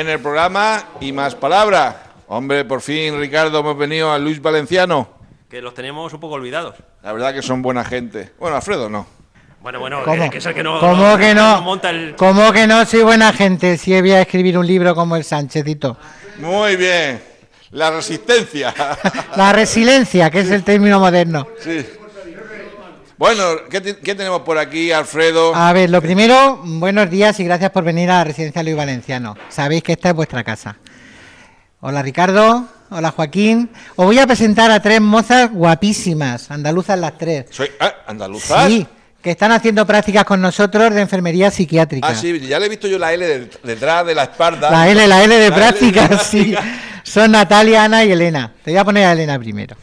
en el programa Y Más Palabras. Hombre, por fin, Ricardo, hemos venido a Luis Valenciano. Que los tenemos un poco olvidados. La verdad que son buena gente. Bueno, Alfredo no. Bueno, bueno, ¿Cómo? que, que es el que no, ¿Cómo que no? monta el... ¿Cómo que no soy buena gente si voy a escribir un libro como el Sánchezito? Muy bien. La resistencia. La resiliencia, que es el término moderno. sí. Bueno, ¿qué, te- qué tenemos por aquí, Alfredo? A ver, lo primero, buenos días y gracias por venir a la residencia Luis Valenciano. Sabéis que esta es vuestra casa. Hola Ricardo, hola Joaquín. Os voy a presentar a tres mozas guapísimas, andaluzas las tres. Soy ah, andaluzas. Sí, que están haciendo prácticas con nosotros de enfermería psiquiátrica. Ah, sí, ya le he visto yo la L de- detrás de la espalda. La L, la L de prácticas, sí. práctica. Son Natalia, Ana y Elena. Te voy a poner a Elena primero.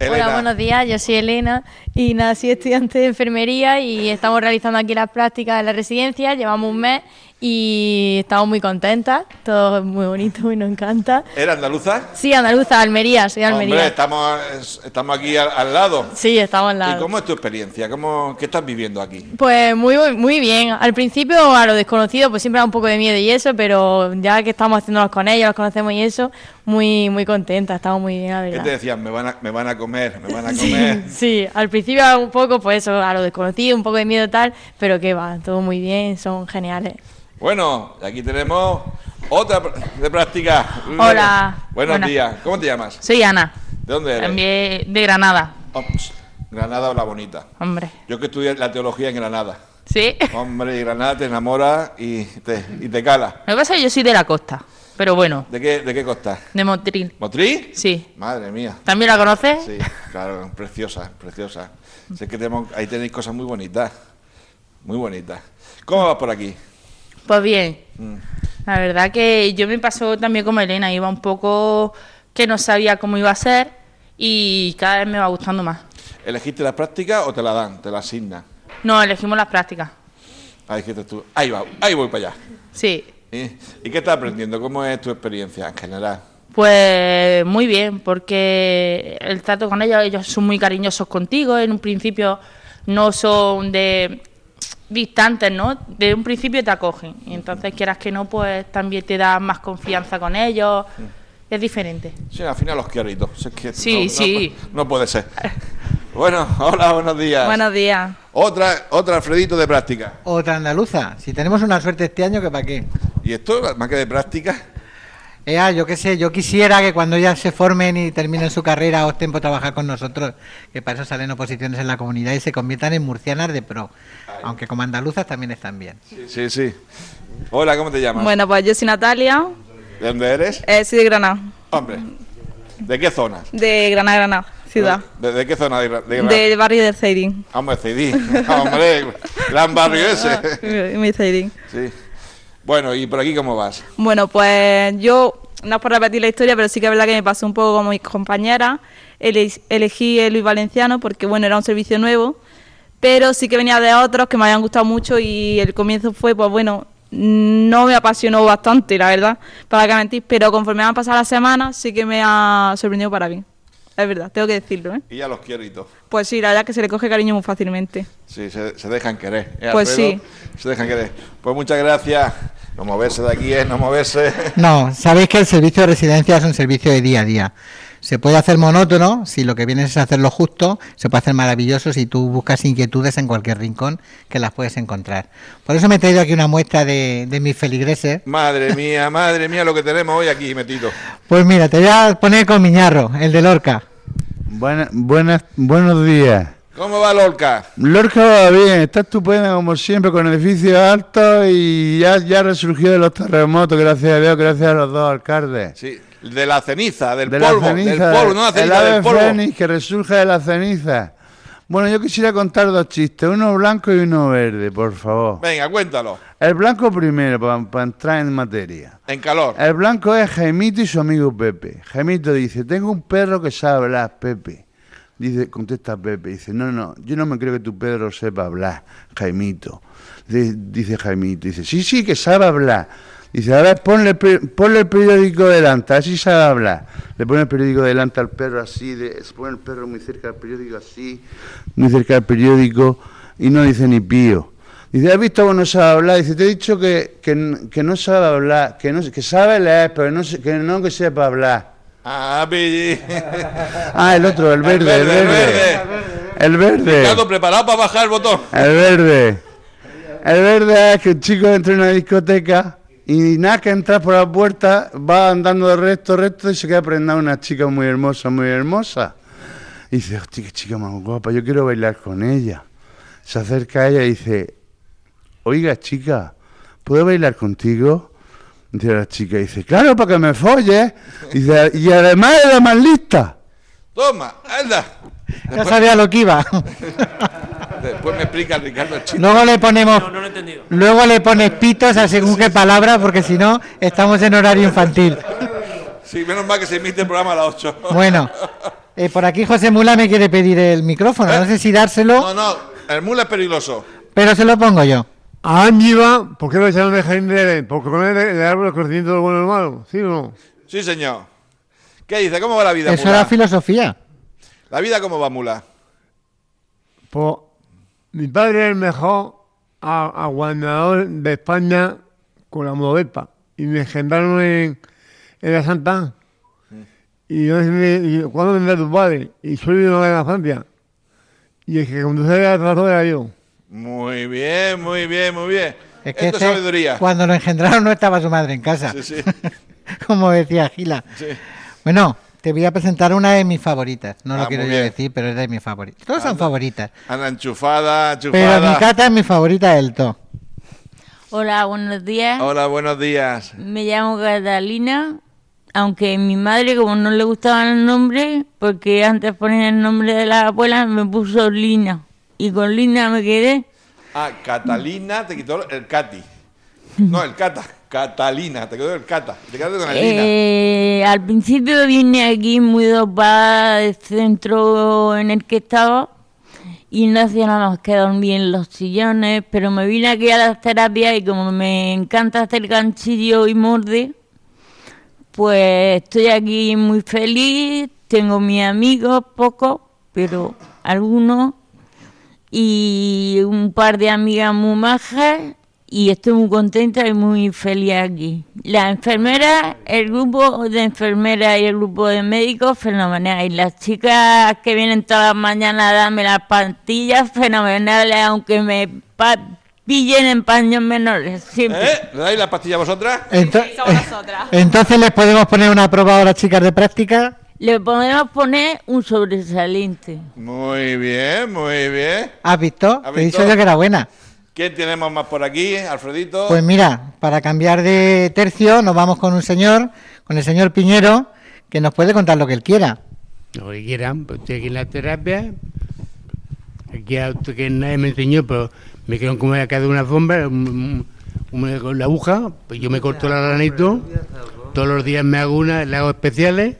Hola, buenos días, yo soy Elena y soy estudiante de enfermería y estamos realizando aquí las prácticas en la residencia, llevamos un mes y estamos muy contentas, todo es muy bonito y nos encanta. ¿Era andaluza? Sí, Andaluza, Almería, soy de Almería. Hombre, estamos, es- estamos aquí al, al lado. Sí, estamos al ¿Y lado. cómo es tu experiencia? ¿Cómo, ¿Qué estás viviendo aquí? Pues muy, muy bien. Al principio a lo desconocido pues siempre da un poco de miedo y eso, pero ya que estamos haciéndolos con ellos, los conocemos y eso, muy muy contentas, estamos muy bien, la ¿Qué verdad. te decían? Me van a, me van a comer, me van a Sí, comer. sí, al principio un poco, pues eso, a lo desconocido, un poco de miedo tal, pero que va, todo muy bien, son geniales. Bueno, aquí tenemos otra de práctica. Hola. Buenos Buenas. días. ¿Cómo te llamas? Soy Ana, ¿De dónde eres? también de Granada. Oh, Granada o la bonita. Hombre. Yo que estudié la teología en Granada. ¿Sí? Hombre, y Granada te enamora y te, y te cala. Lo que pasa es que yo soy de la costa, pero bueno, ¿De qué, de qué costa? de Motril. ¿Motriz? Sí. Madre mía. ¿También la conoces? Sí, claro, preciosa, preciosa. Sé que tenemos, ahí tenéis cosas muy bonitas. Muy bonitas. ¿Cómo vas por aquí? Pues bien. Mm. La verdad que yo me pasó también como Elena, iba un poco que no sabía cómo iba a ser y cada vez me va gustando más. ¿Elegiste la práctica o te la dan? ¿Te la asignan? No, elegimos las prácticas. Ahí dijiste tú. Ahí va, ahí voy para allá. Sí. ¿Y, ¿Y qué estás aprendiendo? ¿Cómo es tu experiencia en general? Pues muy bien, porque el trato con ellos, ellos son muy cariñosos contigo, en un principio no son de distantes, ¿no? De un principio te acogen, y entonces quieras que no, pues también te da más confianza con ellos, es diferente. Sí, al final los quiero es que Sí, no- no- sí. No, puede ser. Bueno, hola, buenos días. Buenos días. Otra, otra Alfredito de práctica. Otra andaluza. Si tenemos una suerte este año, que para qué. ¿Y esto, más que de práctica? Eh, ah, yo qué sé, yo quisiera que cuando ya se formen y terminen su carrera opten por trabajar con nosotros, que para eso salen oposiciones en la comunidad y se conviertan en murcianas de pro. Aunque como andaluzas también están bien. Sí, sí. Hola, ¿cómo te llamas? Bueno, pues yo soy Natalia, ¿De dónde eres? eh, soy de Granada, Hombre. ¿De qué zona? de Granada, Granada, ciudad, ¿De, de qué zona de, de Granada? del barrio de Ceidín. Hombre, CD. Hombre, gran barrio ese. Mi Ceidín. Sí. Bueno, ¿y por aquí cómo vas? Bueno, pues yo, no es por repetir la historia, pero sí que es verdad que me pasó un poco como mis compañeras. Ele- elegí el Luis Valenciano porque, bueno, era un servicio nuevo, pero sí que venía de otros que me habían gustado mucho y el comienzo fue, pues bueno, no me apasionó bastante, la verdad, para que mentir, pero conforme han pasado las semanas sí que me ha sorprendido para bien. Es verdad, tengo que decirlo, ¿eh? Y ya los quiero y todo. Pues sí, la verdad es que se le coge cariño muy fácilmente. Sí, se, se dejan querer. ¿eh, Pues sí. Se dejan querer. Pues muchas gracias. No moverse de aquí es no moverse. No, sabéis que el servicio de residencia es un servicio de día a día. Se puede hacer monótono si lo que vienes es hacerlo justo, se puede hacer maravilloso si tú buscas inquietudes en cualquier rincón que las puedes encontrar. Por eso me he traído aquí una muestra de, de mis feligreses. Madre mía, madre mía lo que tenemos hoy aquí metido. Pues mira, te voy a poner con Miñarro, el de Lorca. Buena- buenas, buenos días. ¿Cómo va Lorca? Lorca va bien, está estupenda como siempre, con edificios altos y ya, ya resurgió de los terremotos, gracias a Dios, gracias a los dos alcaldes. Sí, de la ceniza, del de polvo, la ceniza, del polvo, no la el ceniza, ave del polvo. fénix que resurge de la ceniza. Bueno, yo quisiera contar dos chistes, uno blanco y uno verde, por favor. Venga, cuéntalo. El blanco primero, para entrar en materia. En calor. El blanco es Jaimito y su amigo Pepe. Jaimito dice, tengo un perro que sabe hablar, Pepe. Dice, contesta Pepe, dice, no, no, yo no me creo que tu perro sepa hablar, Jaimito. Dice, dice Jaimito, dice, sí, sí, que sabe hablar. Dice, a ver, ponle, ponle el periódico delante, así sabe hablar. Le pone el periódico delante al perro así, de, se pone el perro muy cerca del periódico así, muy cerca del periódico, y no dice ni pío. Dice, ¿has visto cómo no sabe hablar? Dice, te he dicho que, que, que no sabe hablar, que, no, que sabe leer, pero no, que no que sepa hablar. Ah. Ah, el otro, el verde, el verde, verde. el El verde. Ricardo, preparado para bajar el botón. El verde. El verde es que un chico entra en una discoteca y nada que entrar por la puerta va andando de recto, recto y se queda prendada una chica muy hermosa, muy hermosa. Y dice, hostia, qué chica más guapa, yo quiero bailar con ella. Se acerca a ella y dice, oiga chica, ¿puedo bailar contigo? Dice la chica, dice, claro, para que me folles. Dice, y además es la más lista. Toma, anda. Ya sabía lo que iba. Después me explica Ricardo el chiste. Luego le ponemos, No, no lo he entendido. luego le pones pitos a según qué palabra, porque si no estamos en horario infantil. Sí, menos mal que se emite el programa a las 8. Bueno, eh, por aquí José Mula me quiere pedir el micrófono. No sé si dárselo, No, no, el mula es peligroso. pero se lo pongo yo. A Ángiva, ¿por qué lo echaron de Edén? Porque con él el árbol del conocimiento de lo bueno y lo malo, ¿sí o no? Sí, señor. ¿Qué dice? ¿Cómo va la vida, Eso mula? era filosofía. ¿La vida cómo va, mula? Pues mi padre es el mejor a- aguantador de España con la Modovepa. Y me engendraron en, en la Santa. Y yo me y, ¿cuándo vendrá tu padre? Y soy de Nueva Francia. Y el que conduce la trato era yo. Muy bien, muy bien, muy bien. Es que Esto este, sabiduría. cuando lo engendraron no estaba su madre en casa. Sí, sí. Como decía Gila. Sí. Bueno, te voy a presentar una de mis favoritas. No Ah, lo quiero yo bien. decir, pero es de mis favoritas. Todas son favoritas. Anda enchufada, Pero enchufada. mi cata es mi favorita del todo. Hola, buenos días. Hola, buenos días. Me llamo Catalina, aunque mi madre, como no le gustaban el nombre, porque antes ponía el nombre de la abuela, me puso Lina. Y con Lina me quedé. Ah, Catalina te quitó el Cati. No, el Cata. Catalina, te quedó el Cata. Te quedaste con el Lina. Eh, al principio vine aquí muy dopada del centro en el que estaba y no hacía nada más que dormir en los sillones, pero me vine aquí a las terapias y como me encanta hacer ganchillo y morde, pues estoy aquí muy feliz, tengo mis amigos, pocos, pero algunos, y un par de amigas muy majas y estoy muy contenta y muy feliz aquí. La enfermera, el grupo de enfermeras y el grupo de médicos, fenomenal. Y las chicas que vienen todas las mañanas a darme las pastillas, fenomenales, aunque me pa- pillen en paños menores. Siempre. ¿Eh? ¿Le dais la pastilla a vosotras? Ento- somos nosotras. Entonces les podemos poner una prueba ahora, chicas de práctica. Le podemos poner un sobresaliente. Muy bien, muy bien. ¿Has visto? ¿Has Te he dicho yo que era buena. ¿Quién tenemos más por aquí, Alfredito? Pues mira, para cambiar de tercio, nos vamos con un señor, con el señor Piñero, que nos puede contar lo que él quiera. Lo que quieran, pues estoy aquí en la terapia. Aquí a usted que nadie me enseñó, pero me quedaron como acá de una alfombra, un- un- un- con la aguja, pues yo me corto la granito, todos los días me hago una, le hago especiales.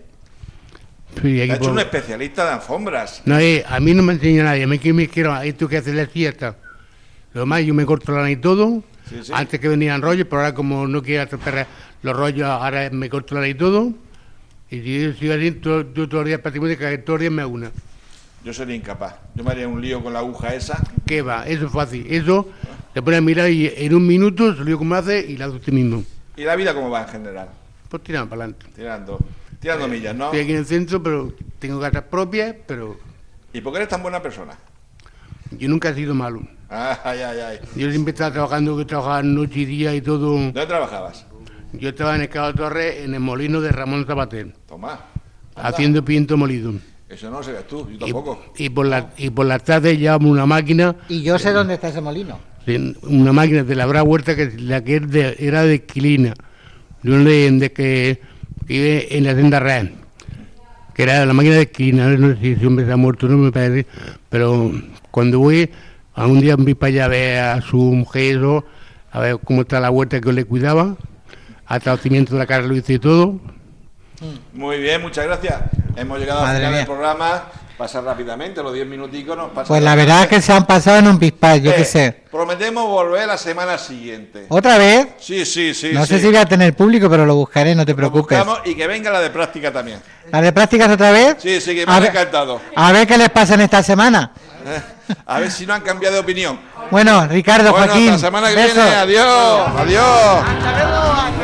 Y aquí Ha hecho un especialista de alfombras. no, eh, a mí no me enseña nadie, a mí que me quiero, esto que hace la siesta. Lo más, yo me corto la y todo, Sí, sí. antes que venían rollos, pero ahora como no quiero hacer los rollos, ahora me corto la y todo. Y si yo sigo así, todo- yo todos los días prácticamente cada todos los días me hago una. Yo sería incapaz. Yo me haría un lío con la aguja esa. ¿Qué va? Eso es fácil. Eso te pones a mirar y en un minuto se lo como hace y la hace usted mismo. ¿Y la vida cómo va en general? Pues tirando para adelante. Tirando, tirando millas, ¿no? Estoy aquí en el centro, pero tengo casas propias, pero ¿Y por qué eres tan buena persona? yo nunca he sido malo. Ay, ay, ay. Yo siempre estaba trabajando, que trabajaba noche y día y todo. ¿Dónde trabajabas? Yo estaba en el Cabo Torres, en el molino de Ramón Zapater, Tomás. anda. haciendo piento molido. Eso no lo sabías tú, yo tampoco. y por la, y por las tardes llevamos una máquina, Y yo sé dónde está ese molino. una máquina de labrar huerta que la que es de- era de Quilina, de un de, de que vive en la senda real. que era la máquina de esquina, no sé si ese hombre se ha muerto, no me parece, pero cuando voy, a un día vi para allá a ver a su mujer, eso, a ver cómo está la huerta que le cuidaba, hasta el cimiento de la casa lo hice y todo. Muy bien, muchas gracias. Hemos llegado al Madre final del programa. Pasa rápidamente, los 10 minuticos nos pasan. Pues la verdad es que se han pasado en un pispás, yo Eh, qué sé. Prometemos volver la semana siguiente. ¿Otra vez? Sí, sí, sí. no sé si voy a tener público, pero lo buscaré, no te Lo preocupes. y que venga la de práctica también. ¿La de prácticas otra vez? Sí, sí, que me ha encantado. A ver qué les pasa en esta semana. Eh, A ver si no han cambiado de opinión. Bueno, Ricardo, Bueno, Joaquín. hasta la semana que besos. viene. Adiós. Adiós.